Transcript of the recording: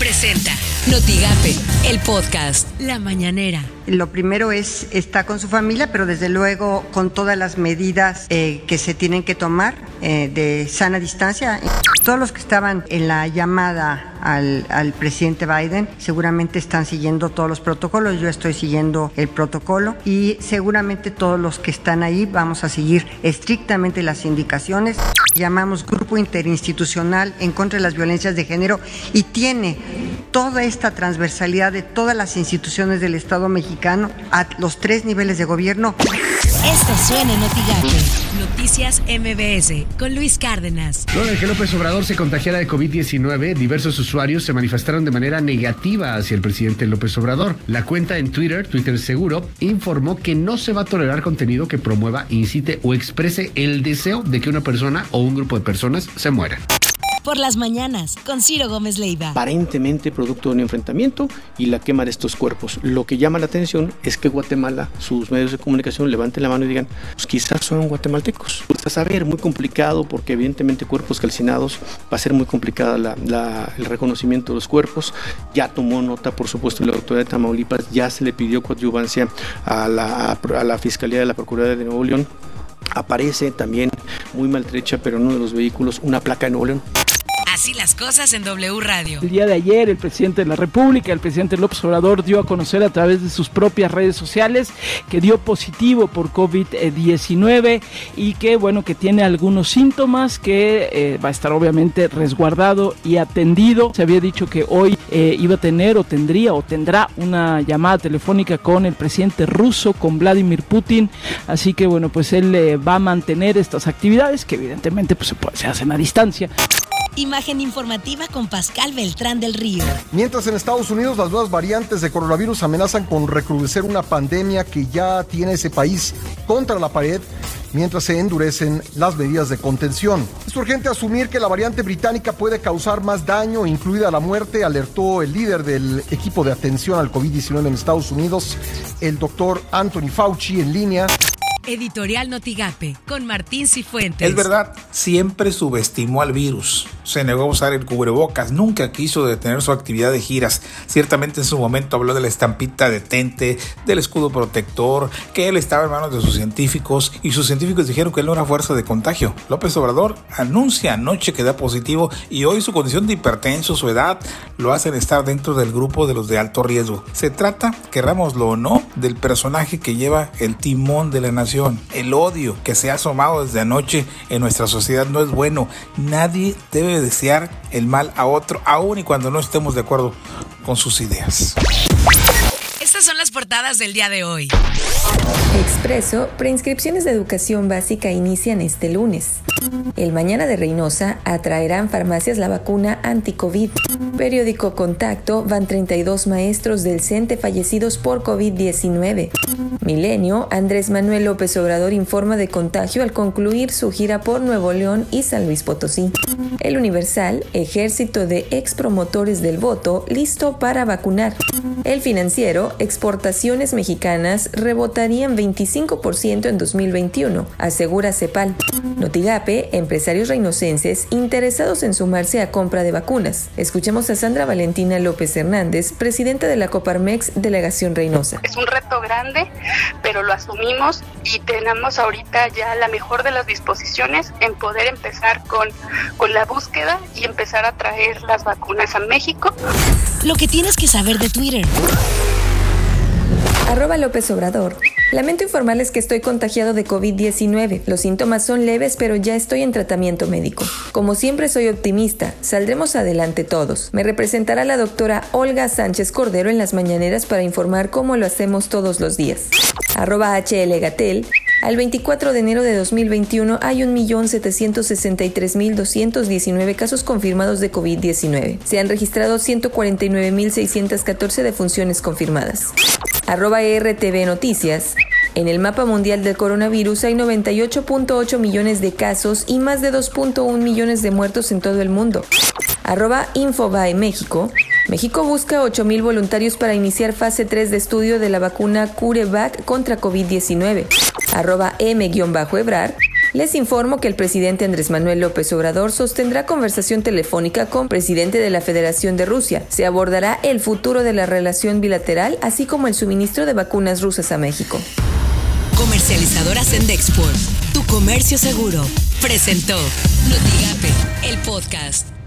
Presenta Notigape, el podcast La Mañanera. Lo primero es estar con su familia, pero desde luego con todas las medidas eh, que se tienen que tomar eh, de sana distancia. Todos los que estaban en la llamada al, al, presidente Biden seguramente están siguiendo todos los protocolos. Yo estoy siguiendo el protocolo y seguramente todos los que están ahí vamos a seguir estrictamente las indicaciones. Llamamos Grupo Interinstitucional en contra de las violencias de género y tiene toda esta transversalidad de todas las instituciones del Estado mexicano a los tres niveles de gobierno. Esto suena en Noticias MBS con Luis Cárdenas. Luego de que López Obrador se contagiara de COVID-19, diversos usuarios se manifestaron de manera negativa hacia el presidente López Obrador. La cuenta en Twitter, Twitter Seguro, informó que no se va a tolerar contenido que promueva, incite o exprese el deseo de que una persona o un grupo de personas se muera por las mañanas con Ciro Gómez Leiva. Aparentemente producto de un enfrentamiento y la quema de estos cuerpos. Lo que llama la atención es que Guatemala, sus medios de comunicación levanten la mano y digan, pues quizás son guatemaltecos. Pues a saber, muy complicado porque evidentemente cuerpos calcinados va a ser muy complicada el reconocimiento de los cuerpos. Ya tomó nota, por supuesto, la autoridad de Tamaulipas, ya se le pidió coadyuvancia a la, a la Fiscalía de la Procuraduría de Nuevo León aparece también muy maltrecha, pero en uno de los vehículos, una placa de Nuevo León. Así las cosas en W Radio. El día de ayer el presidente de la República, el presidente López Obrador, dio a conocer a través de sus propias redes sociales que dio positivo por COVID-19 y que bueno, que tiene algunos síntomas, que eh, va a estar obviamente resguardado y atendido. Se había dicho que hoy eh, iba a tener o tendría o tendrá una llamada telefónica con el presidente ruso, con Vladimir Putin. Así que bueno, pues él eh, va a mantener estas actividades que evidentemente pues, se, se hacen a distancia. Imagen informativa con Pascal Beltrán del Río. Mientras en Estados Unidos las nuevas variantes de coronavirus amenazan con recrudecer una pandemia que ya tiene ese país contra la pared, mientras se endurecen las medidas de contención. Es urgente asumir que la variante británica puede causar más daño, incluida la muerte, alertó el líder del equipo de atención al COVID-19 en Estados Unidos, el doctor Anthony Fauci, en línea. Editorial Notigape, con Martín Cifuentes. Es verdad, siempre subestimó al virus. Se negó a usar el cubrebocas, nunca quiso detener su actividad de giras. Ciertamente en su momento habló de la estampita detente, del escudo protector, que él estaba en manos de sus científicos y sus científicos dijeron que él no era fuerza de contagio. López Obrador anuncia anoche que da positivo y hoy su condición de hipertenso, su edad, lo hacen estar dentro del grupo de los de alto riesgo. Se trata, querrámoslo o no, del personaje que lleva el timón de la nación el odio que se ha asomado desde anoche en nuestra sociedad no es bueno. Nadie debe desear el mal a otro, aun y cuando no estemos de acuerdo con sus ideas. Estas son las portadas del día de hoy. Expreso, preinscripciones de educación básica inician este lunes. El mañana de Reynosa atraerán farmacias la vacuna anti-COVID. Periódico Contacto van 32 maestros del CENTE fallecidos por COVID-19. Milenio, Andrés Manuel López Obrador informa de contagio al concluir su gira por Nuevo León y San Luis Potosí. El Universal, ejército de expromotores del voto listo para vacunar. El financiero, exportaciones mexicanas rebotarían 25% en 2021, asegura CEPAL. Notigape, empresarios reinocenses interesados en sumarse a compra de vacunas. Escuchemos a Sandra Valentina López Hernández, presidenta de la Coparmex Delegación Reynosa. Es un reto grande, pero lo asumimos y tenemos ahorita ya la mejor de las disposiciones en poder empezar con, con la búsqueda y empezar a traer las vacunas a México. Lo que tienes que saber de Twitter. Arroba López Obrador. Lamento informarles que estoy contagiado de COVID-19. Los síntomas son leves, pero ya estoy en tratamiento médico. Como siempre soy optimista, saldremos adelante todos. Me representará la doctora Olga Sánchez Cordero en las mañaneras para informar cómo lo hacemos todos los días. Arroba HL Gatel. Al 24 de enero de 2021 hay 1.763.219 casos confirmados de COVID-19. Se han registrado 149.614 defunciones confirmadas. Arroba RTV Noticias. En el mapa mundial del coronavirus hay 98.8 millones de casos y más de 2.1 millones de muertos en todo el mundo. Arroba Infobae México. México busca 8.000 voluntarios para iniciar fase 3 de estudio de la vacuna CureVac contra COVID-19. Arroba M-Ebrar. Les informo que el presidente Andrés Manuel López Obrador sostendrá conversación telefónica con presidente de la Federación de Rusia. Se abordará el futuro de la relación bilateral, así como el suministro de vacunas rusas a México. Comercializadora Sendexport, tu comercio seguro, presentó Notigape, el podcast.